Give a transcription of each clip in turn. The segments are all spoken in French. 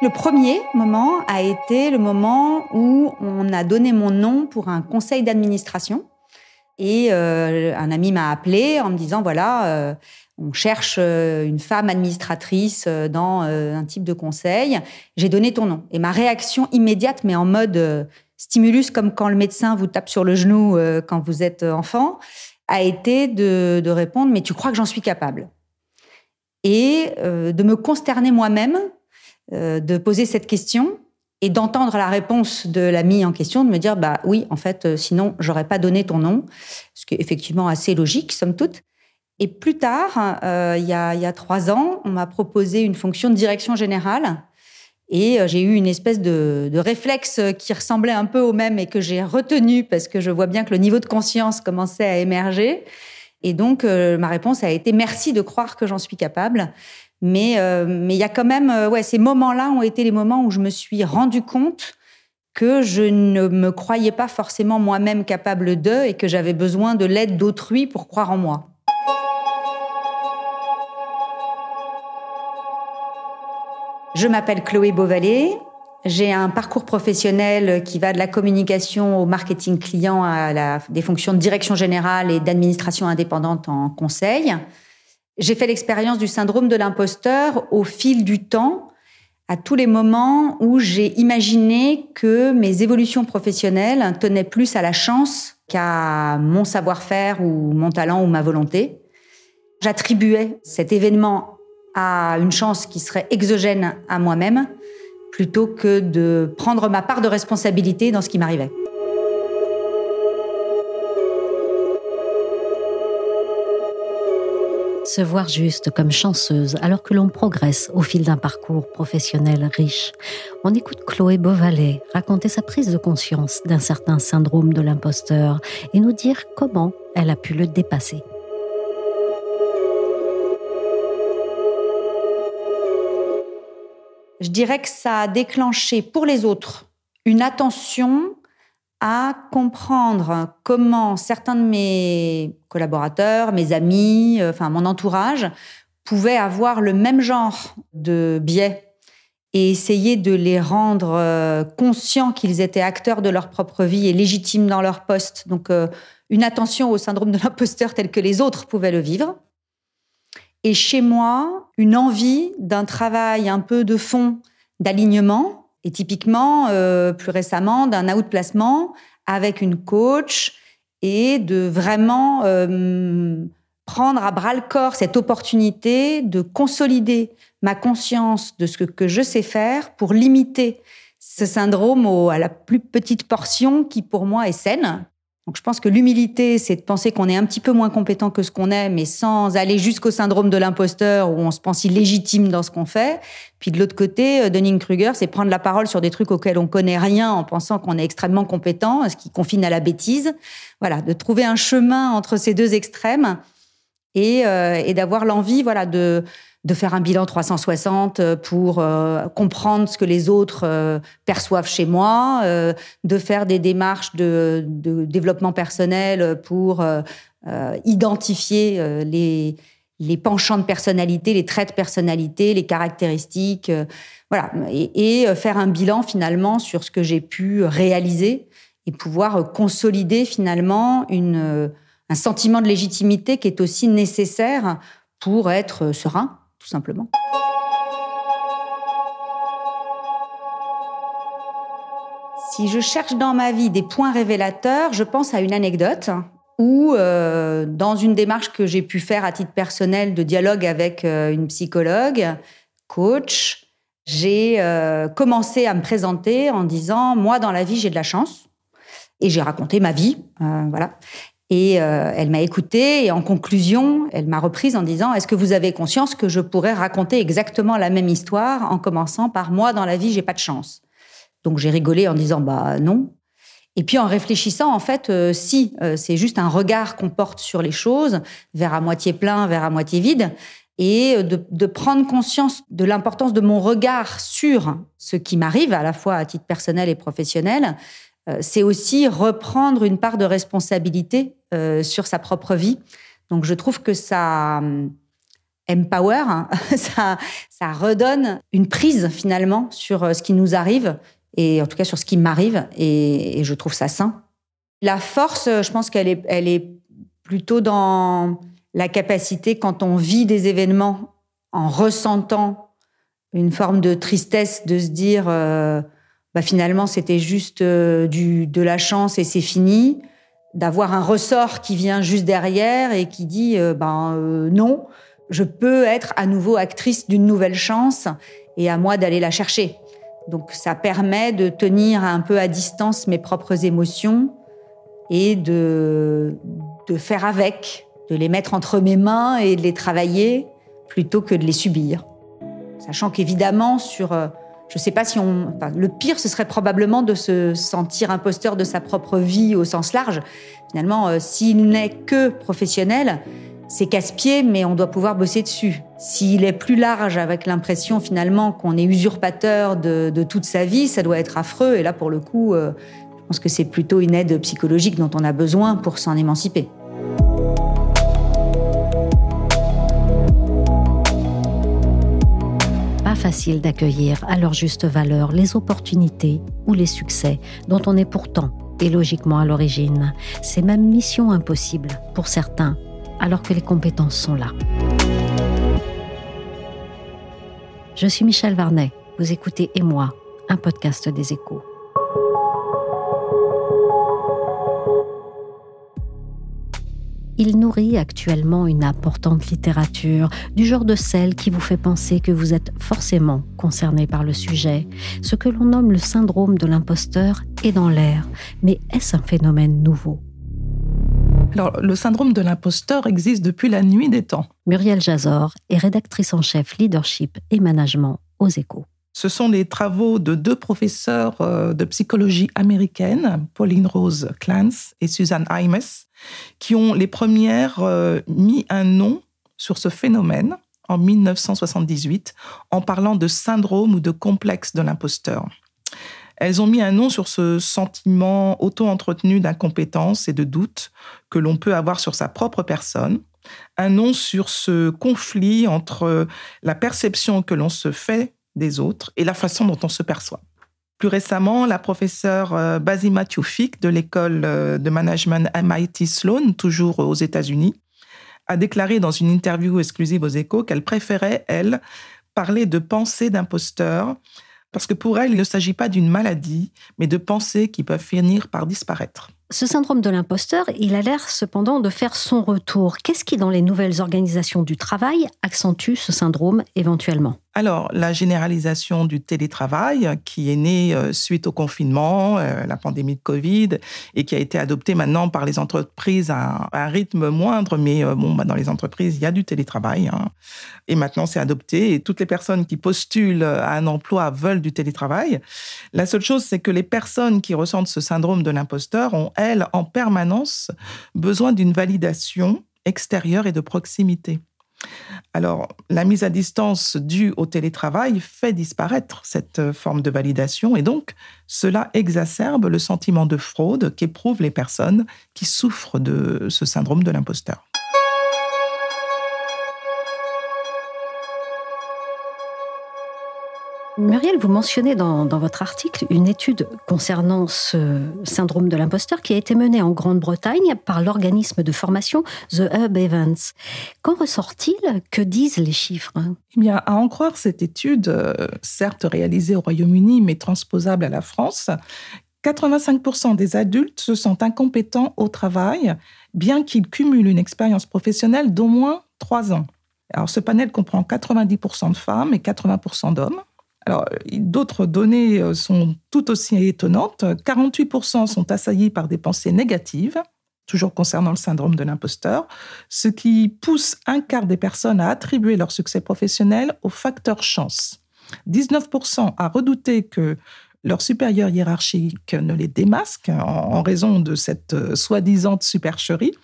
Le premier moment a été le moment où on a donné mon nom pour un conseil d'administration. Et euh, un ami m'a appelé en me disant, voilà, euh, on cherche euh, une femme administratrice dans un type de conseil. J'ai donné ton nom. Et ma réaction immédiate, mais en mode stimulus, comme quand le médecin vous tape sur le genou quand vous êtes enfant, a été de, de répondre, mais tu crois que j'en suis capable? Et de me consterner moi-même euh, de poser cette question et d'entendre la réponse de l'ami en question, de me dire bah oui, en fait, euh, sinon j'aurais pas donné ton nom, ce qui est effectivement assez logique, somme toute. Et plus tard, euh, il, y a, trois ans, on m'a proposé une fonction de direction générale. Et j'ai eu une espèce de, réflexe qui ressemblait un peu au même et que j'ai retenu parce que je vois bien que le niveau de conscience commençait à émerger. Et donc, ma réponse a été merci de croire que j'en suis capable. Mais euh, mais il y a quand même euh, ces moments-là ont été les moments où je me suis rendu compte que je ne me croyais pas forcément moi-même capable d'eux et que j'avais besoin de l'aide d'autrui pour croire en moi. Je m'appelle Chloé Beauvalet. J'ai un parcours professionnel qui va de la communication au marketing client à des fonctions de direction générale et d'administration indépendante en conseil. J'ai fait l'expérience du syndrome de l'imposteur au fil du temps, à tous les moments où j'ai imaginé que mes évolutions professionnelles tenaient plus à la chance qu'à mon savoir-faire ou mon talent ou ma volonté. J'attribuais cet événement à une chance qui serait exogène à moi-même plutôt que de prendre ma part de responsabilité dans ce qui m'arrivait. Se voir juste comme chanceuse alors que l'on progresse au fil d'un parcours professionnel riche. On écoute Chloé Beauvalet raconter sa prise de conscience d'un certain syndrome de l'imposteur et nous dire comment elle a pu le dépasser. Je dirais que ça a déclenché pour les autres une attention à comprendre comment certains de mes collaborateurs, mes amis, euh, enfin mon entourage, pouvaient avoir le même genre de biais et essayer de les rendre euh, conscients qu'ils étaient acteurs de leur propre vie et légitimes dans leur poste. Donc euh, une attention au syndrome de l'imposteur tel que les autres pouvaient le vivre. Et chez moi, une envie d'un travail un peu de fond, d'alignement, et typiquement, euh, plus récemment, d'un outplacement avec une coach et de vraiment euh, prendre à bras le corps cette opportunité de consolider ma conscience de ce que, je sais faire pour limiter ce syndrome à la plus petite portion qui pour moi est saine donc je pense que l'humilité, c'est de penser qu'on est un petit peu moins compétent que ce qu'on est, mais sans aller jusqu'au syndrome de l'imposteur où on se pense illégitime dans ce qu'on fait. Puis de l'autre côté, euh, Dunning-Kruger, c'est prendre la parole sur des trucs auxquels on connaît rien en pensant qu'on est extrêmement compétent, ce qui confine à la bêtise. Voilà, de trouver un chemin entre ces deux extrêmes et, euh, et d'avoir l'envie, voilà, de de faire un bilan 360 euh, pour euh, comprendre ce que les autres euh, perçoivent chez moi, de faire des démarches de, développement personnel pour identifier les, penchants de personnalité, les traits de personnalité, les caractéristiques, voilà, et, faire un bilan finalement sur ce que j'ai pu réaliser et pouvoir consolider finalement une, un sentiment de légitimité qui est aussi nécessaire pour être serein tout simplement. Si je cherche dans ma vie des points révélateurs, je pense à une anecdote où, euh, dans une démarche que j'ai pu faire à titre personnel de dialogue avec euh, une psychologue, coach, j'ai euh, commencé à me présenter en disant moi dans la vie j'ai de la chance et j'ai raconté ma vie, voilà. Et euh, elle m'a écoutée et en conclusion, elle m'a reprise en disant Est-ce que vous avez conscience que je pourrais raconter exactement la même histoire en commençant par moi dans la vie, j'ai pas de chance Donc j'ai rigolé en disant Bah non. Et puis en réfléchissant, en fait, euh, si euh, c'est juste un regard qu'on porte sur les choses, vers à moitié plein, vers à moitié vide, et de, de prendre conscience de l'importance de mon regard sur ce qui m'arrive, à la fois à titre personnel et professionnel, c'est aussi reprendre une part de responsabilité euh, sur sa propre vie. Donc je trouve que ça, empower, hein. ça, redonne une prise finalement sur euh, ce qui nous arrive et en tout cas sur ce qui m'arrive et, je trouve ça sain. La force, je pense qu'elle est, plutôt dans la capacité quand on vit des événements en ressentant une forme de tristesse de se dire euh, bah finalement c'était juste euh, de la chance et c'est fini d'avoir un ressort qui vient juste derrière et qui dit ben non je peux être à nouveau actrice d'une nouvelle chance et à moi d'aller la chercher. Donc ça permet de tenir un peu à distance mes propres émotions et de, faire avec, de les mettre entre mes mains et de les travailler plutôt que de les subir. Sachant qu'évidemment, sur, euh, je ne sais pas si on, le pire, ce serait probablement de se sentir imposteur de sa propre vie au sens large. Finalement, euh, s'il n'est que professionnel, c'est casse-pied, mais on doit pouvoir bosser dessus. S'il est plus large avec l'impression finalement qu'on est usurpateur de, toute sa vie, ça doit être affreux. Et là, pour le coup, euh, je pense que c'est plutôt une aide psychologique dont on a besoin pour s'en émanciper. Facile d'accueillir à leur juste valeur les opportunités ou les succès dont on est pourtant et logiquement à l'origine. C'est même mission impossible pour certains alors que les compétences sont là. Je suis Michel Varnet. Vous écoutez Et moi, un podcast des échos. Il nourrit actuellement une importante littérature, du genre de celle qui vous fait penser que vous êtes forcément concerné par le sujet. Ce que l'on nomme le syndrome de l'imposteur est dans l'air, mais est-ce un phénomène nouveau? Alors, le syndrome de l'imposteur existe depuis la nuit des temps. Muriel Jazor est rédactrice en chef leadership et management aux échos. Ce sont les travaux de deux professeurs euh, de psychologie américaine, Pauline Rose Clance et Suzanne Imes, qui ont les premières euh, mis un nom sur ce phénomène en 1978 en parlant de syndrome ou de complexe de l'imposteur. Elles ont mis un nom sur ce sentiment auto-entretenu d'incompétence et de doute que l'on peut avoir sur sa propre personne, un nom sur ce conflit entre la perception que l'on se fait des autres et la façon dont on se perçoit. Plus récemment, la professeure euh, Basima Tioufik de l'école euh, de management MIT Sloan, toujours aux États-Unis, a déclaré dans une interview exclusive aux échos qu'elle préférait, elle, parler de pensée d'imposteur parce que pour elle, il ne s'agit pas d'une maladie, mais de pensées qui peuvent finir par disparaître. Ce syndrome de l'imposteur, il a l'air cependant de faire son retour. Qu'est-ce qui, dans les nouvelles organisations du travail, accentue ce syndrome éventuellement? Alors, la généralisation du télétravail, qui est née euh, suite au confinement, euh, la pandémie de Covid, et qui a été adoptée maintenant par les entreprises à un rythme moindre, mais euh, bon, bah, dans les entreprises, il y a du télétravail. Hein. Et maintenant, c'est adopté, et toutes les personnes qui postulent à un emploi veulent du télétravail. La seule chose, c'est que les personnes qui ressentent ce syndrome de l'imposteur ont, elles, en permanence, besoin d'une validation extérieure et de proximité. Alors, la mise à distance due au télétravail fait disparaître cette euh, forme de validation et donc cela exacerbe le sentiment de fraude qu'éprouvent les personnes qui souffrent de ce syndrome de l'imposteur. Muriel, vous mentionnez dans, votre article une étude concernant ce syndrome de l'imposteur qui a été menée en Grande-Bretagne par l'organisme de formation The Hub Events. Qu'en ressort-il? Que disent les chiffres? Eh bien, à en croire cette étude, euh, certes réalisée au Royaume-Uni, mais transposable à la France, 85% des adultes se sentent incompétents au travail, bien qu'ils cumulent une expérience professionnelle d'au moins 3 ans. Alors, ce panel comprend 90% de femmes et 80% d'hommes. Alors, d'autres données euh, sont tout aussi étonnantes. 48% sont assaillis par des pensées négatives, toujours concernant le syndrome de l'imposteur, ce qui pousse un quart des personnes à attribuer leur succès professionnel au facteur chance. 19% à redouter que leur supérieur hiérarchique ne les démasque en raison de cette euh, soi-disant supercherie,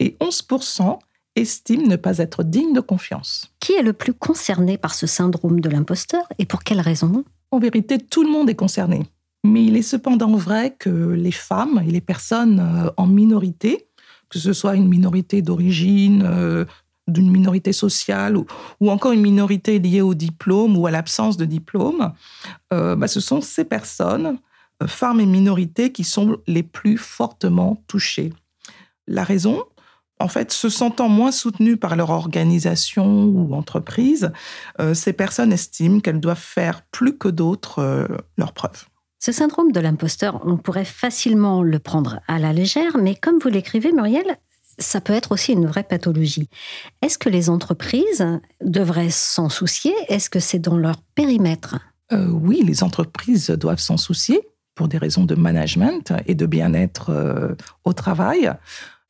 et 11% estime ne pas être digne de confiance. Qui est le plus concerné par ce syndrome de l'imposteur et pour quelles raisons En vérité, tout le monde est concerné. Mais il est cependant vrai que les femmes et les personnes euh, en minorité, que ce soit une minorité d'origine, euh, d'une minorité sociale ou, encore une minorité liée au diplôme ou à l'absence de diplôme, euh, bah, ce sont ces personnes, euh, femmes et minorités, qui sont les plus fortement touchées. La raison, en fait, se sentant moins soutenues par leur organisation ou entreprise, euh, ces personnes estiment qu'elles doivent faire plus que d'autres leurs preuves. Ce syndrome de l'imposteur, on pourrait facilement le prendre à la légère, mais comme vous l'écrivez, Muriel, ça peut être aussi une vraie pathologie. Est-ce que les entreprises devraient s'en soucier? Est-ce que c'est dans leur périmètre? Euh, Oui, les entreprises doivent s'en soucier pour des raisons de management et de bien-être euh, au travail.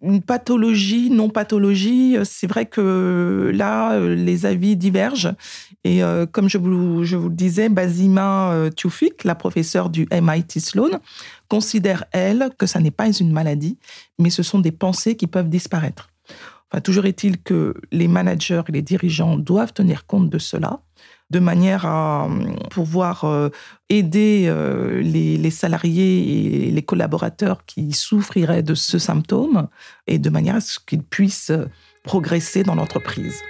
Une pathologie, non pathologie, c'est vrai que là, les avis divergent. Et euh, comme je vous, je vous le disais, Basima Tioufik, la professeure du MIT Sloan, considère, elle, que ça n'est pas une maladie, mais ce sont des pensées qui peuvent disparaître. Enfin, toujours est-il que les managers et les dirigeants doivent tenir compte de cela, de manière à euh, pouvoir euh, aider euh, les, salariés et les collaborateurs qui souffriraient de ce symptôme, et de manière à ce qu'ils puissent progresser dans l'entreprise.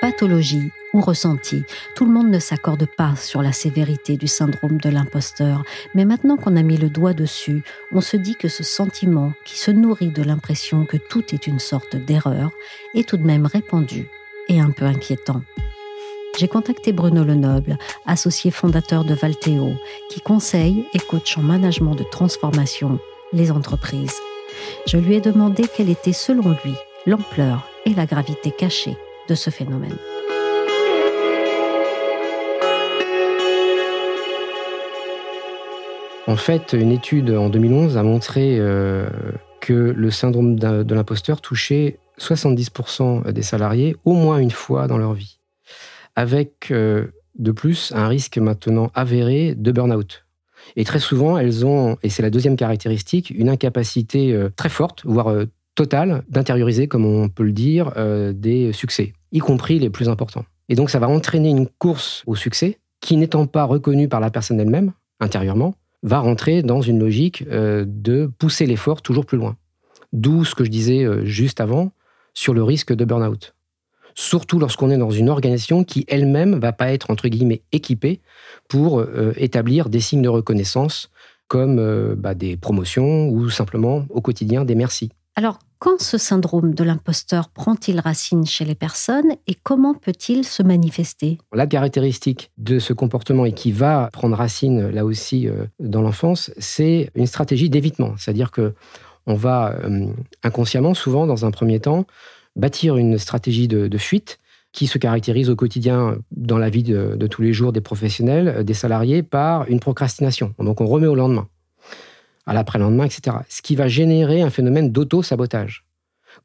Pathologie ou ressenti, tout le monde ne s'accorde pas sur la sévérité du syndrome de l'imposteur, mais maintenant qu'on a mis le doigt dessus, on se dit que ce sentiment, qui se nourrit de l'impression que tout est une sorte d'erreur, est tout de même répandu et un peu inquiétant. J'ai contacté Bruno Lenoble, associé fondateur de Valteo, qui conseille et coach en management de transformation les entreprises. Je lui ai demandé quelle était selon lui l'ampleur et la gravité cachée de ce phénomène. En fait, une étude en 2011 a montré euh, que le syndrome de l'imposteur touchait 70% des salariés au moins une fois dans leur vie, avec euh, de plus un risque maintenant avéré de burn-out. Et très souvent, elles ont, et c'est la deuxième caractéristique, une incapacité euh, très forte, voire totale, d'intérioriser, comme on peut le dire, des succès y compris les plus importants. Et donc ça va entraîner une course au succès qui, n'étant pas reconnue par la personne elle-même, intérieurement, va rentrer dans une logique euh, de pousser l'effort toujours plus loin. D'où ce que je disais euh, juste avant sur le risque de burn-out. Surtout lorsqu'on est dans une organisation qui elle-même va pas être, entre guillemets, équipée pour euh, établir des signes de reconnaissance comme bah, des promotions ou simplement au quotidien des merci. Alors, quand ce syndrome de l'imposteur prend-il racine chez les personnes et comment peut-il se manifester? La caractéristique de ce comportement et qui va prendre racine là aussi euh, dans l'enfance, c'est une stratégie d'évitement. C'est-à-dire que on va euh, inconsciemment, souvent dans un premier temps, bâtir une stratégie de, fuite qui se caractérise au quotidien dans la vie de, tous les jours des professionnels, des salariés, par une procrastination. Donc on remet au lendemain à l'après-lendemain, etc. Ce qui va générer un phénomène d'auto-sabotage.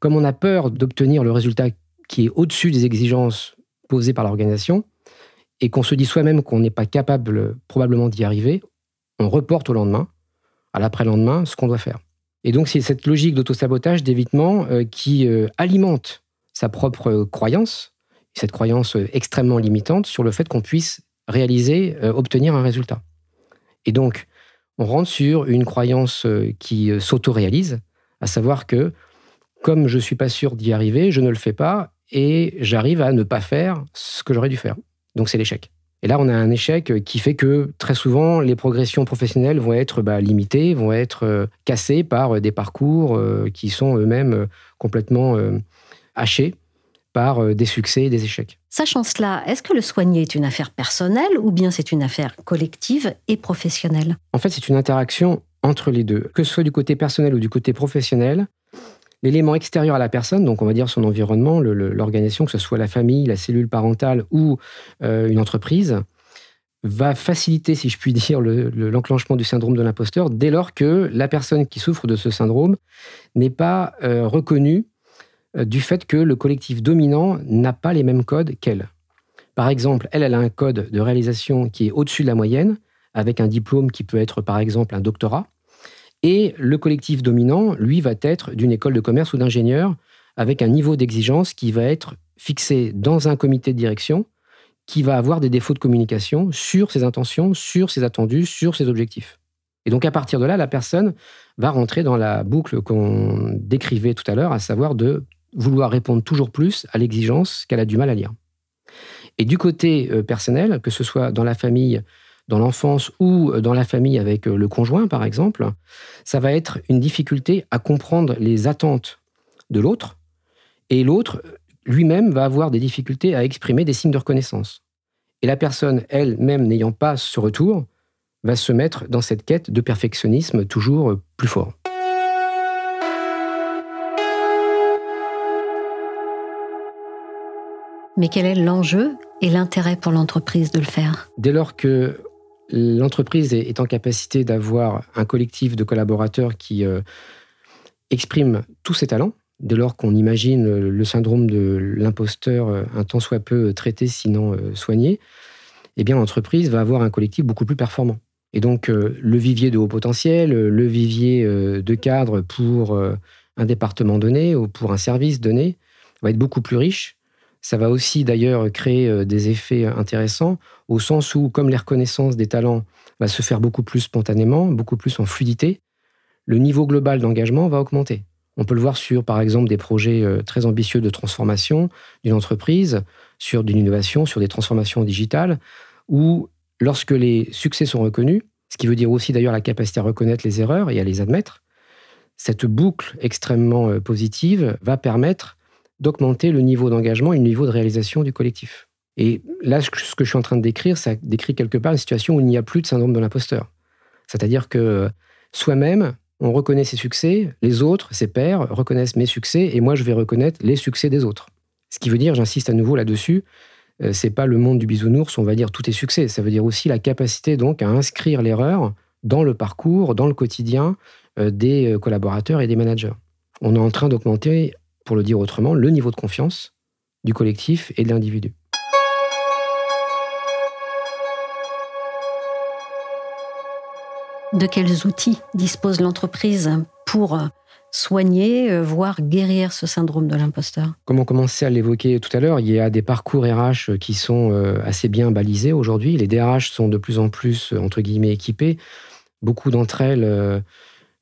Comme on a peur d'obtenir le résultat qui est au-dessus des exigences posées par l'organisation, et qu'on se dit soi-même qu'on n'est pas capable probablement d'y arriver, on reporte au lendemain, à l'après-lendemain, ce qu'on doit faire. Et donc c'est cette logique d'auto-sabotage, d'évitement, euh, qui euh, alimente sa propre croyance, cette croyance euh, extrêmement limitante sur le fait qu'on puisse réaliser, obtenir un résultat. Et donc, on rentre sur une croyance qui s'auto-réalise, à savoir que comme je ne suis pas sûr d'y arriver, je ne le fais pas et j'arrive à ne pas faire ce que j'aurais dû faire. Donc c'est l'échec. Et là, on a un échec qui fait que très souvent, les progressions professionnelles vont être bah, limitées, vont être euh, cassées par des parcours qui sont eux-mêmes complètement hachés par euh, des succès et des échecs. Sachant cela, est-ce que le soigner est une affaire personnelle ou bien c'est une affaire collective et professionnelle? En fait, c'est une interaction entre les deux. Que ce soit du côté personnel ou du côté professionnel, l'élément extérieur à la personne, donc on va dire son environnement, l'organisation, que ce soit la famille, la cellule parentale ou euh, une entreprise, va faciliter, si je puis dire, l'enclenchement du syndrome de l'imposteur dès lors que la personne qui souffre de ce syndrome n'est pas euh, reconnue euh, du fait que le collectif dominant n'a pas les mêmes codes qu'elle. Par exemple, elle, elle a un code de réalisation qui est au-dessus de la moyenne, avec un diplôme qui peut être par exemple un doctorat. Et le collectif dominant, lui, va être d'une école de commerce ou d'ingénieur, avec un niveau d'exigence qui va être fixé dans un comité de direction, qui va avoir des défauts de communication sur ses intentions, sur ses attendus, sur ses objectifs. Et donc à partir de là, la personne va rentrer dans la boucle qu'on décrivait tout à l'heure, à savoir de vouloir répondre toujours plus à l'exigence qu'elle a du mal à lire. Et du côté euh, personnel, que ce soit dans la famille, dans l'enfance ou euh, dans la famille avec euh, le conjoint, par exemple, ça va être une difficulté à comprendre les attentes de l'autre. Et l'autre, lui-même, va avoir des difficultés à exprimer des signes de reconnaissance. Et la personne, elle-même, n'ayant pas ce retour, va se mettre dans cette quête de perfectionnisme toujours plus fort. Mais quel est l'enjeu et l'intérêt pour l'entreprise de le faire? Dès lors que l'entreprise est en capacité d'avoir un collectif de collaborateurs qui euh, exprime tous ses talents, dès lors qu'on imagine le syndrome de l'imposteur euh, un tant soit peu traité, sinon euh, soigné, eh bien l'entreprise va avoir un collectif beaucoup plus performant. Et donc le vivier de haut potentiel, le vivier de cadre pour un département donné ou pour un service donné va être beaucoup plus riche ça va aussi d'ailleurs créer euh, des effets intéressants au sens où, comme les reconnaissances des talents va se faire beaucoup plus spontanément, beaucoup plus en fluidité, le niveau global d'engagement va augmenter. On peut le voir sur, par exemple, des projets euh, très ambitieux de transformation d'une entreprise, sur d'une innovation, sur des transformations digitales, où lorsque les succès sont reconnus, ce qui veut dire aussi d'ailleurs la capacité à reconnaître les erreurs et à les admettre, cette boucle extrêmement euh, positive va permettre d'augmenter le niveau d'engagement et le niveau de réalisation du collectif. Et là, ce que je suis en train de décrire, ça décrit quelque part une situation où il n'y a plus de syndrome de l'imposteur. C'est-à-dire que soi-même, on reconnaît ses succès, les autres, ses pairs, reconnaissent mes succès, et moi, je vais reconnaître les succès des autres. Ce qui veut dire, j'insiste à nouveau là-dessus, euh, c'est pas le monde du bisounours, on va dire tout est succès. Ça veut dire aussi la capacité donc à inscrire l'erreur dans le parcours, dans le quotidien euh, des euh, collaborateurs et des managers. On est en train d'augmenter pour le dire autrement, le niveau de confiance du collectif et de l'individu. De quels outils dispose l'entreprise pour soigner, euh, voire guérir ce syndrome de l'imposteur? Comme on commençait à l'évoquer tout à l'heure, il y a des parcours RH qui sont euh, assez bien balisés aujourd'hui. Les DRH sont de plus en plus, entre guillemets, équipés. Beaucoup d'entre elles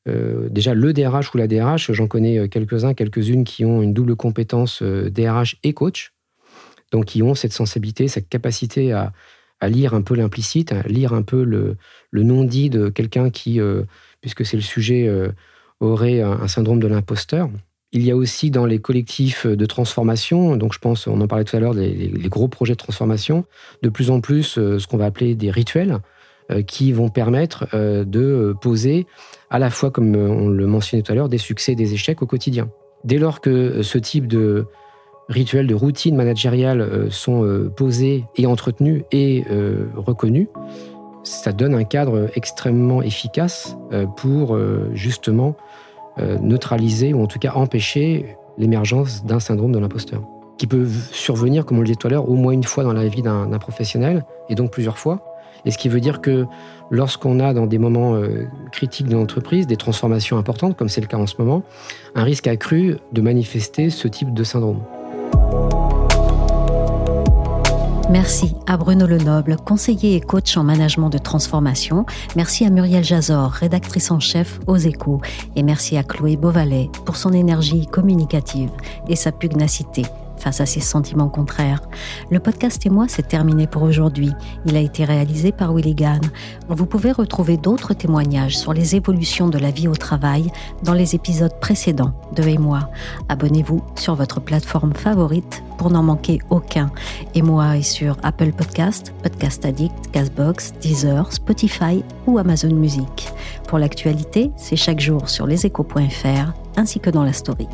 euh, déjà, le DRH ou la DRH, j'en connais euh, quelques-uns, quelques-unes qui ont une double compétence DRH euh, et coach, donc qui ont cette sensibilité, cette capacité à, lire un peu l'implicite, à lire un peu le, non-dit de quelqu'un qui, puisque c'est le sujet, aurait un, syndrome de l'imposteur. Il y a aussi dans les collectifs de transformation, donc je pense, on en parlait tout à l'heure, les, les, gros projets de transformation, de plus en plus ce qu'on va appeler des rituels, qui vont permettre de poser à la fois, comme euh, on le mentionnait tout à l'heure, des succès et des échecs au quotidien. Dès lors que euh, ce type de rituels de routine managériale euh, sont posés et entretenus et reconnus, ça donne un cadre extrêmement efficace pour justement neutraliser ou en tout cas empêcher l'émergence d'un syndrome de l'imposteur, qui peut survenir, comme on le disait tout à l'heure, au moins une fois dans la vie d'un professionnel, et donc plusieurs fois. Et ce qui veut dire que lorsqu'on a dans des moments euh, critiques de l'entreprise des transformations importantes, comme c'est le cas en ce moment, un risque accru de manifester ce type de syndrome. Merci à Bruno Lenoble, conseiller et coach en management de transformation. Merci à Muriel Jazor, rédactrice en chef aux échos. Et merci à Chloé Beauvalet pour son énergie communicative et sa pugnacité face à ses sentiments contraires. Le podcast et moi, terminé pour aujourd'hui. Il a été réalisé par Willy Gann. Vous pouvez retrouver d'autres témoignages sur les évolutions de la vie au travail dans les épisodes précédents de Et moi. Abonnez-vous sur votre plateforme favorite pour n'en manquer aucun. Et moi est sur Apple Podcast, Podcast Addict, Castbox, Deezer, Spotify ou Amazon Music. Pour l'actualité, c'est chaque jour sur leséchos.fr ainsi que dans la story.